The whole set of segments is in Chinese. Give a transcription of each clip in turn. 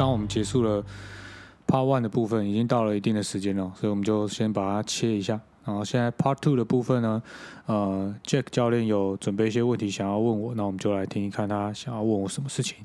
刚我们结束了 Part One 的部分，已经到了一定的时间了，所以我们就先把它切一下。然后现在 Part Two 的部分呢，呃，Jack 教练有准备一些问题想要问我，那我们就来听一看他想要问我什么事情。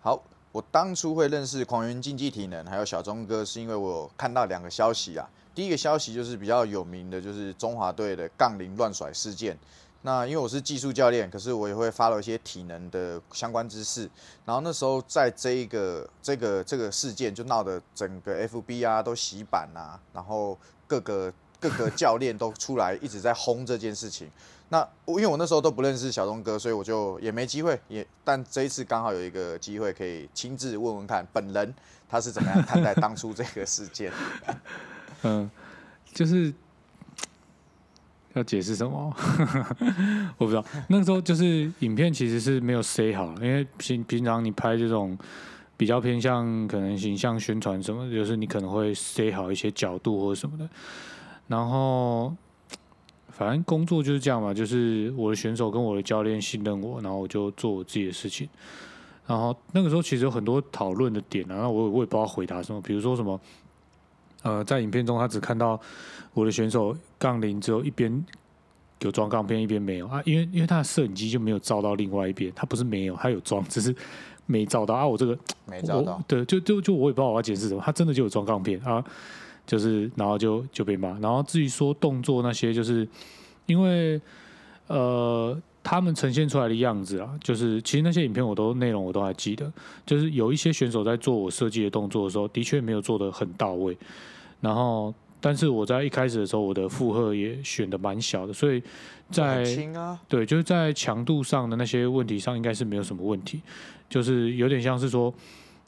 好，我当初会认识狂云竞技体能还有小钟哥，是因为我看到两个消息啊。第一个消息就是比较有名的，就是中华队的杠铃乱甩事件。那因为我是技术教练，可是我也会发了一些体能的相关知识。然后那时候在这一个这个这个事件就闹得整个 FB 啊都洗版啊，然后各个各个教练都出来一直在轰这件事情。那我因为我那时候都不认识小东哥，所以我就也没机会也。但这一次刚好有一个机会可以亲自问问看本人他是怎么样看待当初这个事件。嗯，就是要解释什么，我不知道。那个时候就是影片其实是没有塞好，因为平平常你拍这种比较偏向可能形象宣传什么，就是你可能会塞好一些角度或者什么的。然后反正工作就是这样嘛，就是我的选手跟我的教练信任我，然后我就做我自己的事情。然后那个时候其实有很多讨论的点啊，然后我我也不知道回答什么，比如说什么。呃，在影片中，他只看到我的选手杠铃只有一边有装杠片，一边没有啊，因为因为他的摄影机就没有照到另外一边，他不是没有，他有装，只是没照到啊。我这个没照到，对，就就就我也不知道我要解释什么，他真的就有装杠片啊，就是然后就就被骂。然后至于说动作那些，就是因为呃。他们呈现出来的样子啊，就是其实那些影片我都内容我都还记得，就是有一些选手在做我设计的动作的时候，的确没有做的很到位。然后，但是我在一开始的时候，我的负荷也选的蛮小的，所以在对，就是在强度上的那些问题上，应该是没有什么问题。就是有点像是说，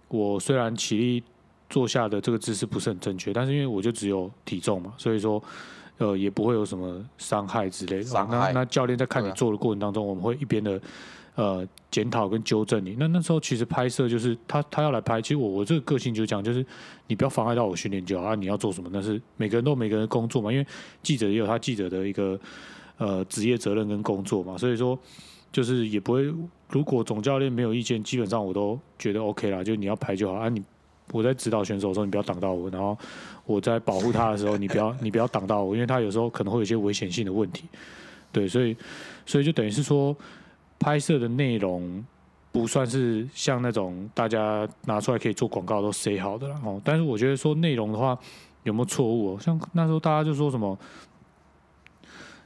我虽然起立坐下的这个姿势不是很正确，但是因为我就只有体重嘛，所以说。呃，也不会有什么伤害之类的。那那教练在看你做的过程当中，我们会一边的呃检讨跟纠正你。那那时候其实拍摄就是他他要来拍，其实我我这个个性就是讲，就是你不要妨碍到我训练就好啊。你要做什么，那是每个人都每个人工作嘛。因为记者也有他记者的一个呃职业责任跟工作嘛，所以说就是也不会。如果总教练没有意见，基本上我都觉得 OK 啦。就你要拍就好啊。你我在指导选手的时候，你不要挡到我，然后。我在保护他的时候，你不要 你不要挡到我，因为他有时候可能会有一些危险性的问题，对，所以所以就等于是说，拍摄的内容不算是像那种大家拿出来可以做广告都塞好的了哦。但是我觉得说内容的话有没有错误？哦像那时候大家就说什么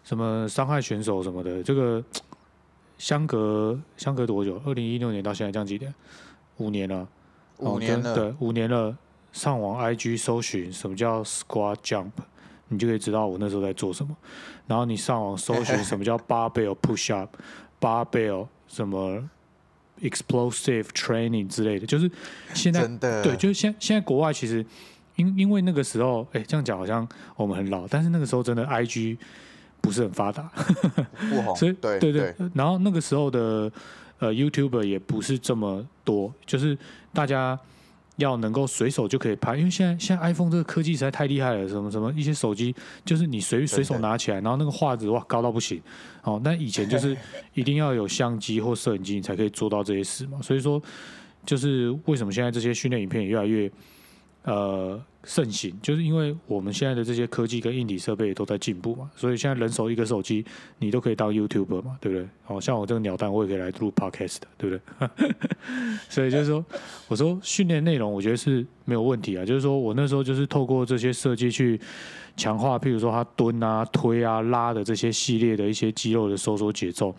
什么伤害选手什么的，这个相隔相隔多久？二零一六年到现在这样几年？五年了，五年了，对，五年了。上网 IG 搜寻什么叫 Squat Jump，你就可以知道我那时候在做什么。然后你上网搜寻什么叫 Barbell Push Up，Barbell 什么 Explosive Training 之类的，就是现在对，就是现现在国外其实因因为那个时候，哎，这样讲好像我们很老，但是那个时候真的 IG 不是很发达，不红，所以对对对。然后那个时候的呃 YouTuber 也不是这么多，就是大家。要能够随手就可以拍，因为现在现在 iPhone 这个科技实在太厉害了，什么什么一些手机就是你随随手拿起来，然后那个画质哇高到不行，哦，那以前就是 一定要有相机或摄影机你才可以做到这些事嘛，所以说就是为什么现在这些训练影片也越来越。呃，盛行就是因为我们现在的这些科技跟硬体设备都在进步嘛，所以现在人手一个手机，你都可以当 YouTuber 嘛，对不对？哦，像我这个鸟蛋，我也可以来录 Podcast 的，对不对？所以就是说，我说训练内容，我觉得是没有问题啊。就是说我那时候就是透过这些设计去强化，譬如说他蹲啊、推啊、拉的这些系列的一些肌肉的收缩节奏。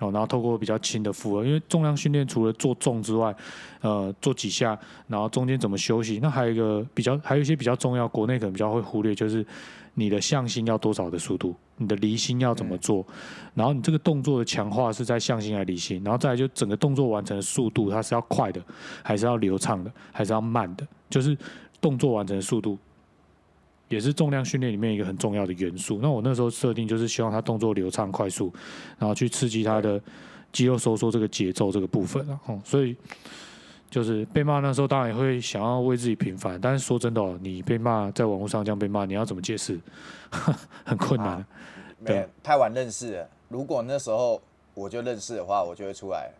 哦，然后透过比较轻的负荷，因为重量训练除了做重之外，呃，做几下，然后中间怎么休息？那还有一个比较，还有一些比较重要，国内可能比较会忽略，就是你的向心要多少的速度，你的离心要怎么做？然后你这个动作的强化是在向心还是离心？然后再来就整个动作完成的速度，它是要快的，还是要流畅的，还是要慢的？就是动作完成的速度。也是重量训练里面一个很重要的元素。那我那时候设定就是希望他动作流畅快速，然后去刺激他的肌肉收缩这个节奏这个部分啊。哦，所以就是被骂那时候当然也会想要为自己平反，但是说真的哦，你被骂在网络上这样被骂，你要怎么解释？很困难。对，太晚认识了。如果那时候我就认识的话，我就会出来。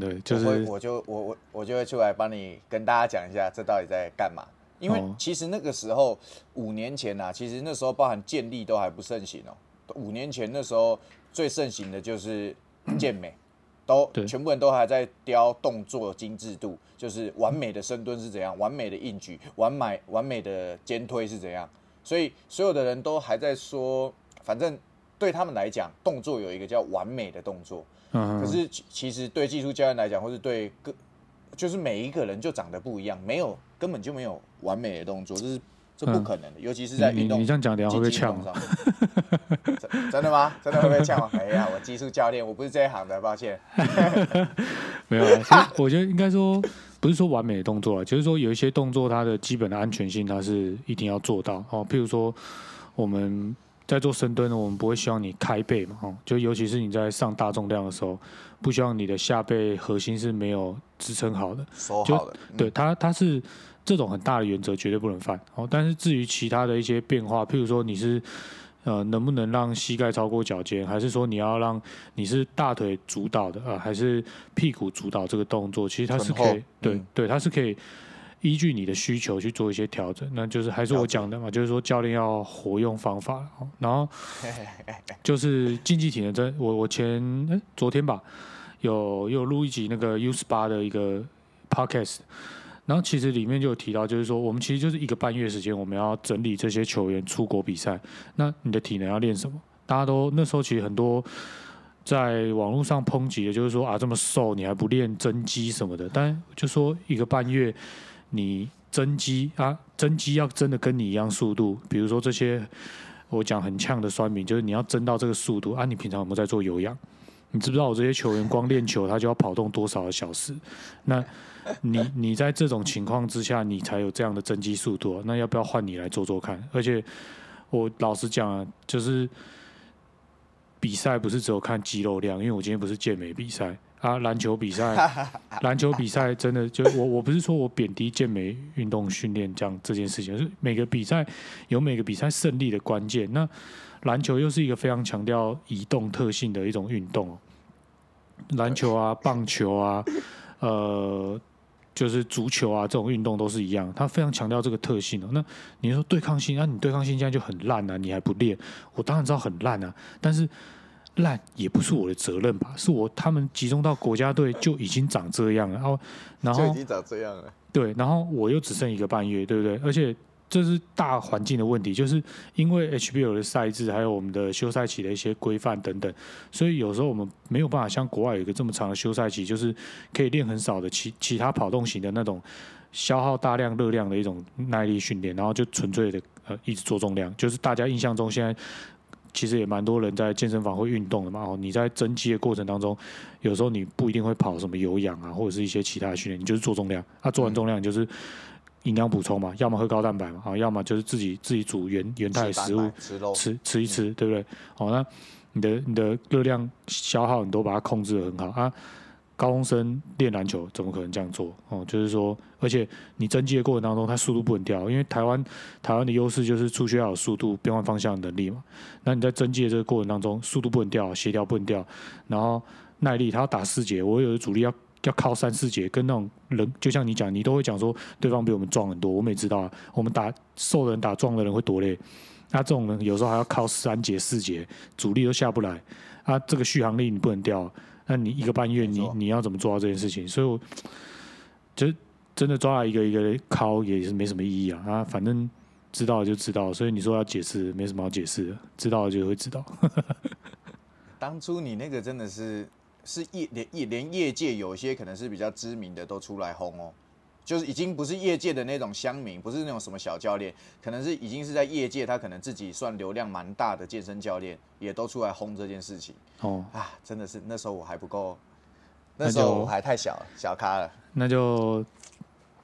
对，就是我就我我我就会出来帮你跟大家讲一下，这到底在干嘛。因为哦其实那个时候五年前啊，其实那时候包含健力都还不盛行哦。五年前那时候最盛行的就是 健美，都全部人都还在雕动作精致度，就是完美的深蹲是怎样，完美的硬举，完美完美的肩推是怎样。所以所有的人都还在说，反正对他们来讲，动作有一个叫完美的动作。嗯，可是其其实对技术教练来讲，或是对个，就是每一个人就长得不一样，没有根本就没有完美的动作，这是这不可能的，尤其是在你你运动你这样讲，等下会被呛。上。真真的吗？真的会被呛吗？哎呀，我技术教练，我不是这一行的，抱歉。没有我觉得应该说不是说完美的动作啊，就是说有一些动作它的基本的安全性它是一定要做到哦。譬如说我们在做深蹲呢，我们不会希望你开背嘛，哦，就尤其是你在上大重量的时候，不希望你的下背核心是没有支撑好的。就对，它它是这种很大的原则绝对不能犯哦。但是至于其他的一些变化，譬如说你是呃能不能让膝盖超过脚尖，还是说你要让你是大腿主导的啊、呃还是屁股主导这个动作，其实它是可以对嗯对，它是可以。依据你的需求去做一些调整，那就是还是我讲的嘛，就是说教练要活用方法，哦然后 就是竞技体能真，我我前诶昨天吧，有有录一集那个 U 十八的一个 podcast，然后其实里面就有提到，就是说我们其实就是一个半月时间，我们要整理这些球员出国比赛，那你的体能要练什么？大家都那时候其实很多在网络上抨击的，就是说啊这么瘦你还不练增肌什么的，但就说一个半月你增肌啊，增肌要真的跟你一样速度，比如说这些我讲很呛的酸民，就是你要增到这个速度啊，你平常有没有在做有氧？你知不知道我这些球员光练球他就要跑动多少个小时？那你你在这种情况之下，你才有这样的增肌速度、啊，那要不要换你来做做看？而且我老实讲啊，就是比赛不是只有看肌肉量，因为我今天不是健美比赛啊，篮球比赛，篮球比赛真的就我我不是说我贬低健美运动训练这样这件事情，是每个比赛有每个比赛胜利的关键。那篮球又是一个非常强调移动特性的一种运动哦，篮球啊、棒球啊，呃，就是足球啊这种运动都是一样，它非常强调这个特性哦。那你说对抗性，那、你对抗性现在就很烂啊，你还不练？我当然知道很烂啊，但是烂也不是我的责任吧？是我他们集中到国家队就已经长这样了，然后然后就已经长这样了。对，然后我又只剩一个半月，对不对？而且这是大环境的问题，就是因为 HBL 的赛制，还有我们的休赛期的一些规范等等，所以有时候我们没有办法像国外有一个这么长的休赛期，就是可以练很少的其其他跑动型的那种消耗大量热量的一种耐力训练，然后就纯粹的呃一直做重量，就是大家印象中现在。其实也蛮多人在健身房会运动的嘛。哦，你在增肌的过程当中，有时候你不一定会跑什么有氧啊，或者是一些其他的训练，你就是做重量。啊、做完重量，你就是营养补充嘛，要么喝高蛋白嘛，啊，要么就是自己自己煮原原态的食物吃吃，吃吃一吃，对不对？好，那你的你的热量消耗你都把它控制的很好啊。高中生练篮球怎么可能这样做？哦，就是说，而且你增肌的过程当中，它速度不能掉，因为台湾台湾的优势就是出去要有速度、变换方向的能力嘛。那你在增肌的这个过程当中，速度不能掉，协调不能掉，然后耐力，他要打四节，我有的主力要要靠三四节，跟那种人，就像你讲，你都会讲说对方比我们壮很多，我们也知道，我们打瘦的人打壮的人会多累。那这种人有时候还要靠三节四节，主力都下不来，啊，这个续航力你不能掉，那你一个半月你你要怎么做到这件事情？所以我就真的抓了一个一个敲也是没什么意义啊，啊，反正知道就知道，所以你说要解释没什么好解释的，知道就会知道。当初你那个真的是是业连业连业界有些可能是比较知名的都出来轰哦，就是已经不是业界的那种乡民，不是那种什么小教练，可能是已经是在业界他可能自己算流量蛮大的健身教练，也都出来轰这件事情哦，啊！真的是那时候我还不够，那那时候我还太小了，小咖了。那就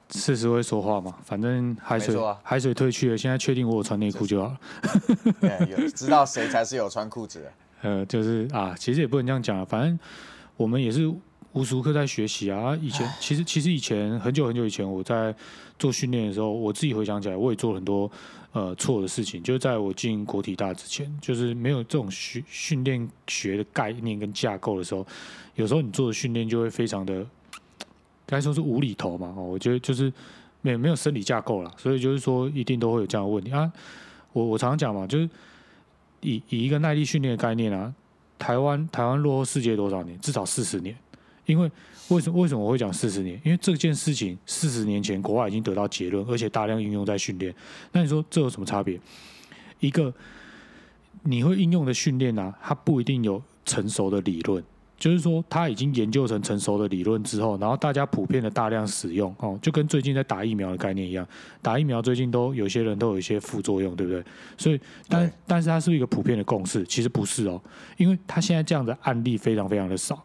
事实会说话嘛，反正海水、啊海水退去了，现在确定我有穿内裤就好了。对，有知道谁才是有穿裤子的。呃，就是啊，其实也不能这样讲啊，反正我们也是无时无刻在学习啊。以前其实其实以前很久很久以前我在做训练的时候，我自己回想起来，我也做了很多呃错的事情。就是在我进国体大之前，就是没有这种训训练学的概念跟架构的时候，有时候你做的训练就会非常的该说是无厘头嘛。哦，我觉得就是没有没有生理架构了，所以就是说一定都会有这样的问题啊。我我常常讲嘛，就是以以一个耐力训练的概念啊，台湾台湾落后世界多少年？至少四十年。因为为什么为什么我会讲四十年？因为这件事情四十年前国外已经得到结论，而且大量应用在训练。那你说这有什么差别？一个你会应用的训练呢，它不一定有成熟的理论。就是说，它已经研究成成熟的理论之后，然后大家普遍的大量使用哦，就跟最近在打疫苗的概念一样，打疫苗最近都有些人都有一些副作用，对不对？所以，但但是它是一个普遍的共识，其实不是哦，因为它现在这样的案例非常非常的少，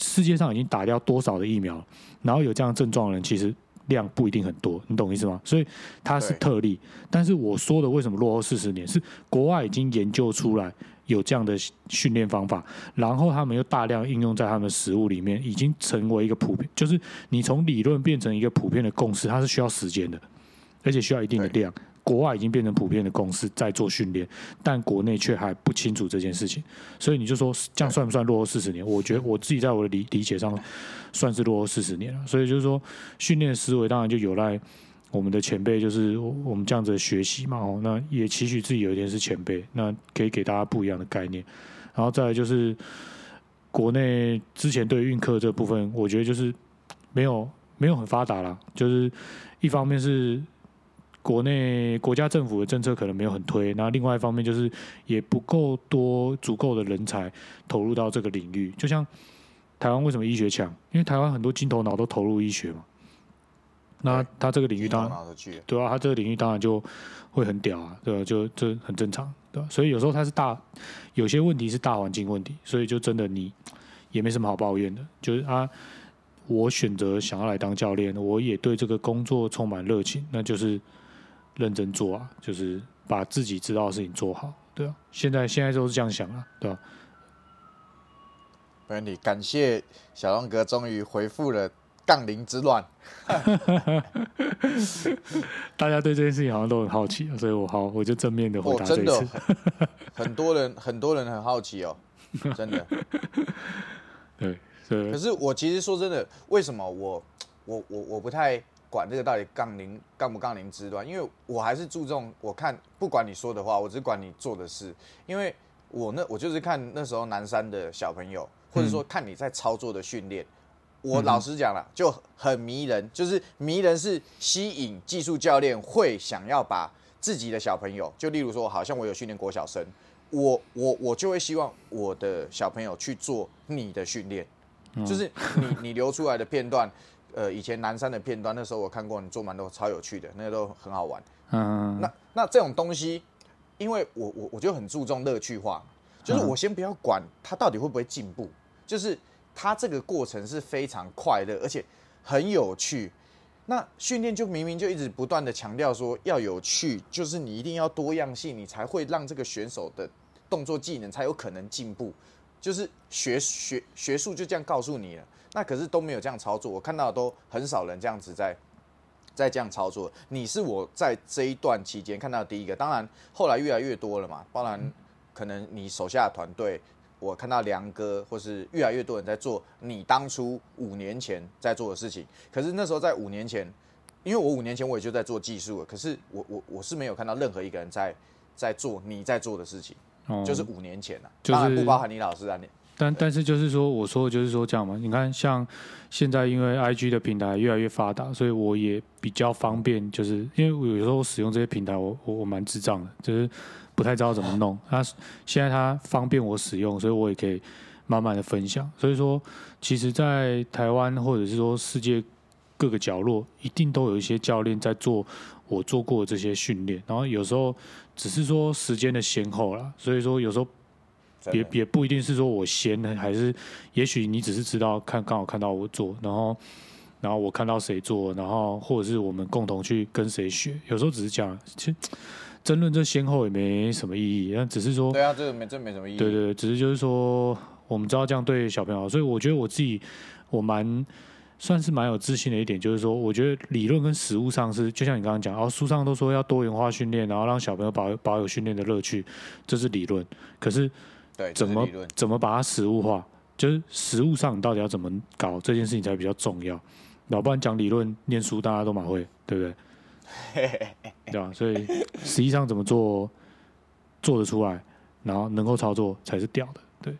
世界上已经打掉多少的疫苗，然后有这样症状的人其实量不一定很多，你懂意思吗？所以它是特例，但是我说的为什么落后四十年，是国外已经研究出来。有这样的训练方法，然后他们又大量应用在他们的食物里面，已经成为一个普遍，就是你从理论变成一个普遍的共识，它是需要时间的，而且需要一定的量。国外已经变成普遍的共识，在做训练，但国内却还不清楚这件事情，所以你就说这样算不算落后四十年？我觉得我自己在我的理理解上算是落后四十年了。所以就是说，训练思维当然就有赖。我们的前辈就是我们这样子学习嘛，哦，那也期许自己有一天是前辈，那可以给大家不一样的概念。然后再来就是国内之前对运课这部分，我觉得就是没有没有很发达啦，就是一方面是国内国家政府的政策可能没有很推，那另外一方面就是也不够多足够的人才投入到这个领域。就像台湾为什么医学强？因为台湾很多金头脑都投入医学嘛。那他这个领域当然对啊，他这个领域当然就会很屌啊，对吧？就这很正常，对吧？所以有时候他是大，有些问题是大环境问题，所以就真的你也没什么好抱怨的。就是啊，我选择想要来当教练，我也对这个工作充满热情，那就是认真做啊，就是把自己知道的事情做好，对啊。现在现在都是这样想啊，对吧？没问题，感谢小龙哥终于回复了。杠铃之乱，大家对这件事情好像都很好奇，所以我好我就正面的回答这一次。很多人很多人很好奇哦，真的。对，可是我其实说真的，为什么我我我我不太管这个到底杠铃杠不杠铃之端？因为我还是注重我看不管你说的话，我只管你做的事。因为我那我就是看那时候南山的小朋友，或者说看你在操作的训练。我老实讲了，就很迷人，就是迷人是吸引技术教练会想要把自己的小朋友，就例如说，好像我有训练国小生，我我我就会希望我的小朋友去做你的训练，就是你你留出来的片段，呃，以前南山的片段，那时候我看过，你做蛮多超有趣的，那个都很好玩。嗯，那那这种东西，因为我我我就很注重乐趣化，就是我先不要管他到底会不会进步，就是。他这个过程是非常快乐，而且很有趣。那训练就明明就一直不断的强调说要有趣，就是你一定要多样性，你才会让这个选手的动作技能才有可能进步。就是学学学术就这样告诉你了。那可是都没有这样操作，我看到都很少人这样子在在这样操作。你是我在这一段期间看到第一个，当然后来越来越多了嘛。当然可能你手下的团队。我看到梁哥，或是越来越多人在做你当初五年前在做的事情。可是那时候在五年前，因为我五年前我也就在做技术了。可是我我我是没有看到任何一个人在在做你在做的事情，就是五年前了。当然不包含你老师啊。但但是就是说，我说的就是说这样嘛。你看，像现在因为 I G 的平台越来越发达，所以我也比较方便。就是因为我有时候使用这些平台，我我我蛮智障的，就是。不太知道怎么弄，那现在它方便我使用，所以我也可以慢慢的分享。所以说，其实，在台湾或者是说世界各个角落，一定都有一些教练在做我做过的这些训练。然后有时候只是说时间的先后啦，所以说有时候也也不一定是说我先，还是也许你只是知道看刚好看到我做，然后然后我看到谁做，然后或者是我们共同去跟谁学。有时候只是讲其实。争论这先后也没什么意义，那只是说，对啊，这个没这没什么意义。对对，只是就是说，我们知道这样对小朋友好，所以我觉得我自己我蛮算是蛮有自信的一点，就是说，我觉得理论跟实物上是，就像你刚刚讲，然后书上都说要多元化训练，然后让小朋友保保有训练的乐趣，这是理论。可是对，怎么怎么把它实物化，就是实物上你到底要怎么搞这件事情才比较重要。要不然讲理论，念书大家都蛮会，对不对？对吧？所以实际上怎么做做得出来，然后能够操作才是屌的。对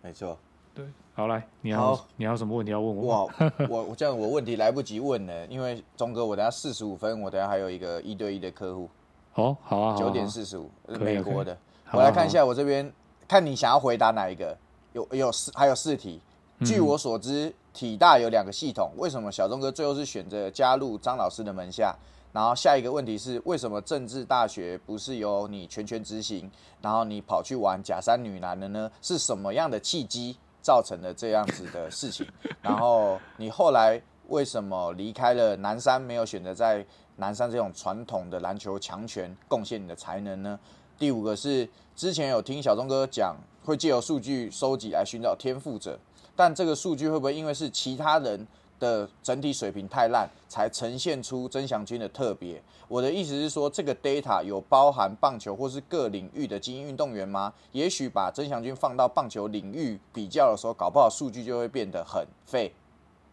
没错。对，好来，你要好你还有什么问题要问我？哇，我我这样我问题来不及问了，因为钟哥，我等下四十五分，我等下还有一个一对一的客户，哦，好啊，九点四十五，美国的。我来看一下我这边，看你想要回答哪一个？有有四还有四题。嗯据我所知，体大有两个系统，为什么小钟哥最后是选择加入张老师的门下？然后下一个问题是，为什么政治大学不是由你全权执行，然后你跑去玩假山女篮的呢？是什么样的契机造成的这样子的事情？然后你后来为什么离开了南山，没有选择在南山这种传统的篮球强权贡献你的才能呢？第五个是之前有听小钟哥讲，会借由数据收集来寻找天赋者，但这个数据会不会因为是其他人的整体水平太烂，才呈现出曾祥军的特别？我的意思是说，这个 data 有包含棒球或是各领域的精英运动员吗？也许把曾祥军放到棒球领域比较的时候，搞不好数据就会变得很废。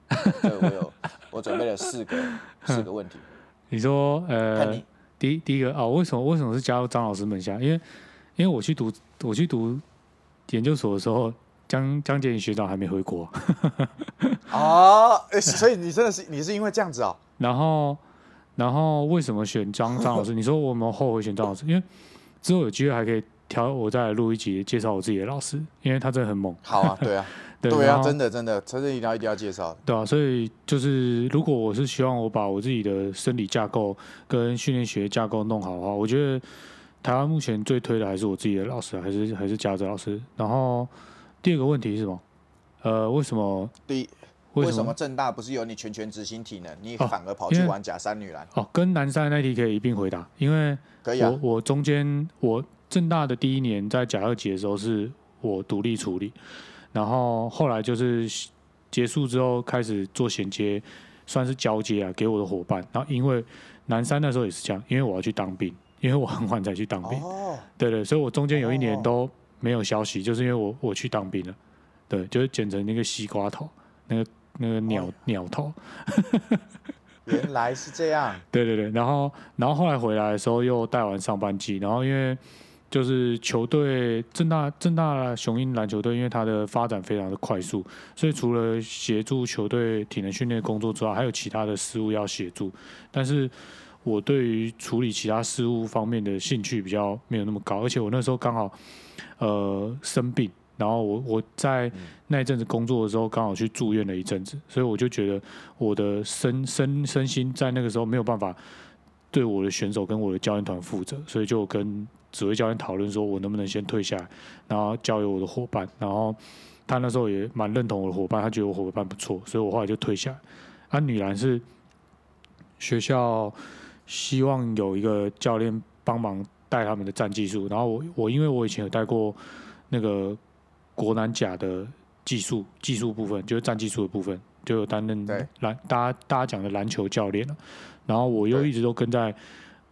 所以我有我准备了四个四个问题，你说看呃你，第一第一个哦，为什么为什么是加入张老师门下？因为因为我去读我去读研究所的时候，江江建宇学长还没回国，啊，哦所以你真的是你是因为这样子哦？然后然后为什么选张张老师？你说我们后悔选张老师？因为之后有机会还可以挑我再来录一集介绍我自己的老师，因为他真的很猛。好啊，对啊，对对啊，真的真的，真的一定要一定要介绍的。对啊，所以就是如果我是希望我把我自己的生理架构跟训练学架构弄好的话，我觉得台湾目前最推的还是我自己的老师，还是还是嘉泽老师。然后第二个问题是什么？呃，为什么？第一，为什么？正大不是有你全权执行体能，你哦反而跑去玩假山女篮？哦，跟南山那题可以一并回答，因为可以啊我，我中间我正大的第一年在甲二级的时候是我独立处理，然后后来就是结束之后开始做衔接，算是交接啊，给我的伙伴。然后因为南山那时候也是这样，因为我要去当兵，因为我很晚才去当兵，哦，对对，所以我中间有一年哦都没有消息，就是因为我我去当兵了，对，就是剪成那个西瓜头，那个那个鸟、哦。鸟头，原来是这样。对对对，然后然后后来回来的时候又带完上半季，然后因为就是球队正大正大雄鹰篮球队，因为它的发展非常的快速，所以除了协助球队体能训练工作之外，还有其他的事务要协助。但是我对于处理其他事务方面的兴趣比较没有那么高，而且我那时候刚好呃生病。然后我我在那一阵子工作的时候，刚好去住院了一阵子，所以我就觉得我的身身身心在那个时候没有办法对我的选手跟我的教练团负责，所以就跟指挥教练讨论说，我能不能先退下来，然后交由我的伙伴。然后他那时候也蛮认同我的伙伴，他觉得我伙伴不错，所以我后来就退下来。啊，女篮是学校希望有一个教练帮忙带他们的战技术，然后我我因为我以前有带过那个国南甲的技术技术部分，就是战技术的部分，就有担任篮大家大家讲的篮球教练了。然后我又一直都跟在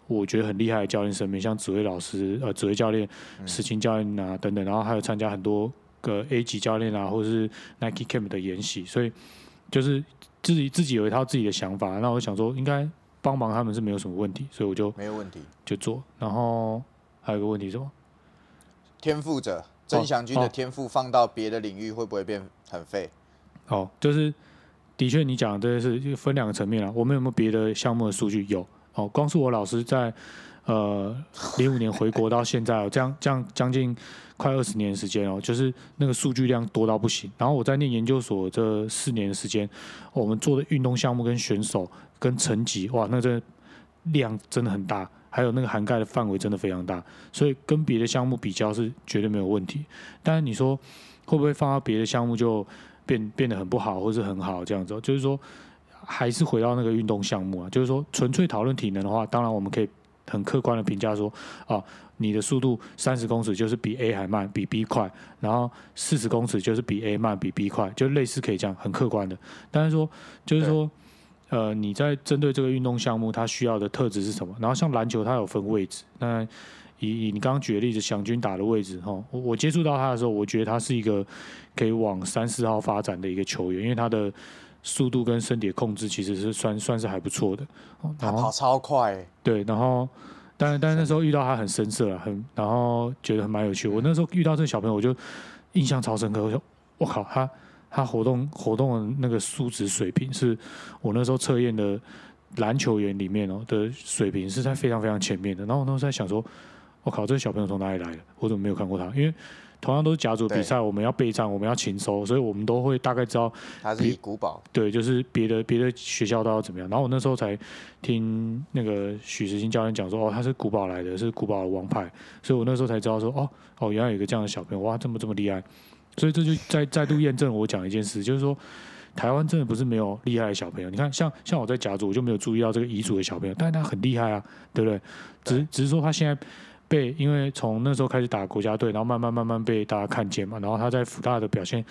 我觉得很厉害的教练身边，像指挥老师、呃指挥教练、实勤教练啊等等，然后还有参加很多个 A 级教练啊，或者是 Nike Camp 的研习，所以就是自己自己有一套自己的想法。那我想说，应该帮忙他们是没有什么问题，所以我就没有问题。就做。然后还有一个问题是什么？天赋者曾祥军的天赋放到别的领域会不会变很废？哦，就是的确你讲的这些是分两个层面啊。我们有没有别的项目的数据？有哦，光是我老师在呃零五年回国到现在哦，这样这样将近快二十年的时间哦，就是那个数据量多到不行。然后我在念研究所这四年的时间，我们做的运动项目跟选手跟成绩，哇，那这量真的很大。还有那个涵盖的范围真的非常大，所以跟别的项目比较是绝对没有问题。但是你说会不会放到别的项目就变变得很不好，或是很好这样子？就是说，还是回到那个运动项目啊，就是说纯粹讨论体能的话，当然我们可以很客观的评价说，啊，你的速度三十公尺就是比 A 还慢，比 B 快，然后四十公尺就是比 A 慢，比 B 快，就类似可以这样很客观的。但是说，就是说，呃，你在针对这个运动项目，它需要的特质是什么？然后像篮球，它有分位置。那以以你刚刚举的例子，祥军打的位置，哈，我我接触到他的时候，我觉得他是一个可以往三四号发展的一个球员，因为他的速度跟身体的控制其实是算算是还不错的。然后跑超快、欸，对，然后但是但是那时候遇到他很生涩了，很然后觉得很蛮有趣。我那时候遇到这个小朋友，我就印象超深刻。我说我靠，他他活动活动的那个数值水平，是我那时候测验的篮球员里面哦的水平是在非常非常前面的。然后我那时候在想说，我靠，这个小朋友从哪里来的？我怎么没有看过他？因为同样都是甲组比赛，我们要备战，我们要勤收，所以我们都会大概知道他是古堡，对，就是别的别的学校都要怎么样。然后我那时候才听那个许时新教练讲说，哦，他是古堡来的，是古堡的王牌，所以我那时候才知道说，哦哦，原来有一个这样的小朋友，哇，这么这么厉害。所以这就再再度验证我讲一件事，就是说台湾真的不是没有厉害的小朋友。你看，像像我在甲组，我就没有注意到这个乙组的小朋友，但是他很厉害啊，对不对？只只是说他现在被因为从那时候开始打国家队，然后慢慢慢慢被大家看见嘛，然后他在福大的表现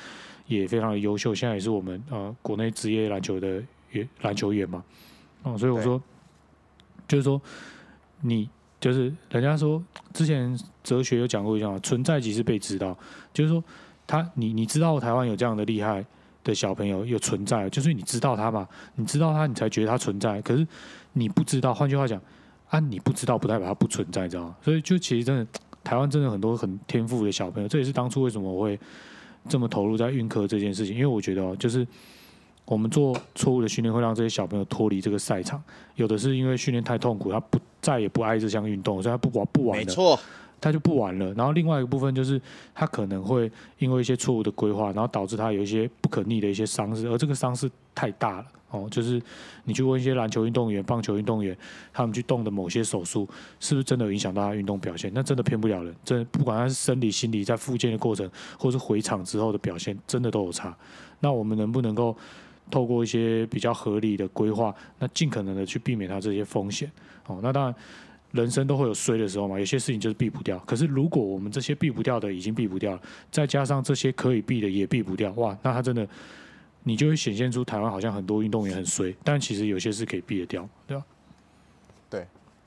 也非常的优秀，现在也是我们呃国内职业篮球的员篮球员嘛，哦，所以我说就是说你就是人家说之前哲学有讲过一句话，存在即是被知道，就是说他你你知道台湾有这样的厉害的小朋友有存在，就是你知道他嘛，你知道他你才觉得他存在，可是你不知道，换句话讲啊，你不知道不代表它不存在，知道吗？所以就其实真的台湾真的很多很天赋的小朋友，这也是当初为什么我会这么投入在运科这件事情，因为我觉得哦，就是我们做错误的训练会让这些小朋友脱离这个赛场，有的是因为训练太痛苦，他不再也不爱这项运动，所以他不玩不玩了，没错，他就不玩了。然后另外一个部分就是他可能会因为一些错误的规划，然后导致他有一些不可逆的一些伤势，而这个伤势太大了哦。就是你去问一些篮球运动员、棒球运动员，他们去动的某些手术，是不是真的影响到他运动表现？那真的骗不了人，真不管他是生理、心理，在复健的过程，或是回场之后的表现，真的都有差。那我们能不能够透过一些比较合理的规划，那尽可能的去避免他这些风险？哦，那当然。人生都会有衰的时候嘛，有些事情就是避不掉。可是如果我们这些避不掉的已经避不掉了，再加上这些可以避的也避不掉，哇，那他真的，你就会显现出台湾好像很多运动员很衰，但其实有些是可以避得掉，对吧？对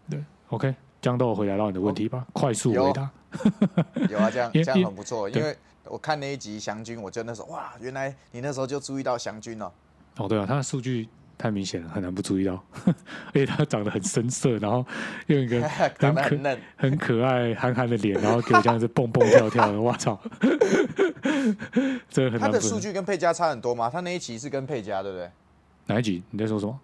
对，OK，这样都有回答到你的问题吧？快速回答。有啊，这样 这样很不错。因为我看那一集祥军，我就那时候哇，原来你那时候就注意到祥军了。哦，对啊，他的数据太明显了，很难不注意到，而且他长得很深色，然后用一个长 得很嫩，很可爱、憨憨的脸，然后给我这样子蹦蹦跳跳的，我操！这个很他的数据跟佩佳差很多吗？他那一期是跟佩佳，对不对？哪一集？你在说什么？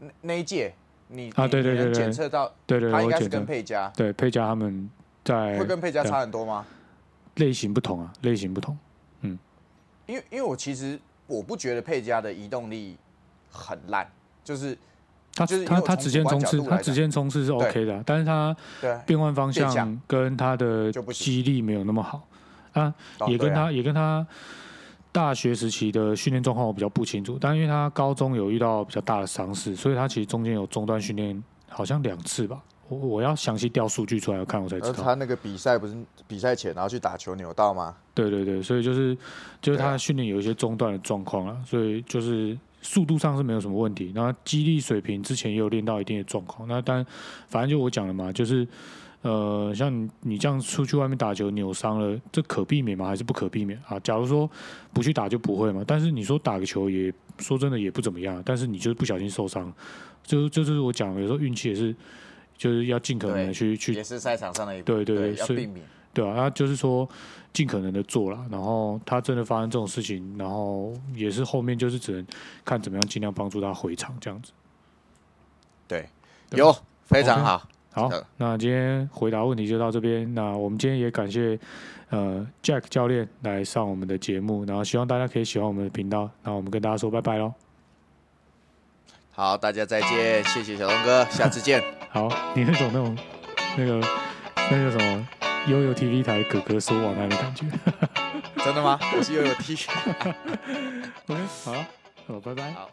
那那一届你啊对对对对检测到对对，他应该是跟佩佳，对佩佳他们在会跟佩佳差很多吗？类型不同啊，类型不同。嗯因为因为我其实我不觉得佩佳的移动力很烂，就是他他他直线冲刺，他直线冲刺是 OK 的啊，但是他变换方向跟他的就不行肌力没有那么好啊，也跟他也跟他大学时期的训练状况我比较不清楚，但因为他高中有遇到比较大的伤势，所以他其实中间有中断训练，好像两次吧。我我要详细调数据出来看，我才知道。他那个比赛不是比赛前然后去打球扭到吗？对对对，所以就是就是他的训练有一些中断的状况了，所以就是速度上是没有什么问题，然后肌力水平之前也有练到一定的状况。那当然，反正就我讲了嘛，就是呃，像你你这样出去外面打球扭伤了，这可避免吗？还是不可避免啊？假如说不去打就不会嘛，但是你说打个球也说真的也不怎么样，但是你就是不小心受伤，就就是我讲的，有时候运气也是。就是要尽可能的去去也是赛场上的一对对对要避免。对啊，那就是说尽可能的做了，然后他真的发生这种事情，然后也是后面就是只能看怎么样尽量帮助他回场这样子。对，对有非常好。好，那今天回答问题就到这边。那我们今天也感谢呃 Jack 教练来上我们的节目，然后希望大家可以喜欢我们的频道。那我们跟大家说拜拜喽。好，大家再见，谢谢小龙哥，下次见。好，你那种那种那个那个什么悠悠 TV 台哥哥说晚安的感觉。真的吗？我是悠悠 TV。OK，好，好，拜拜。好。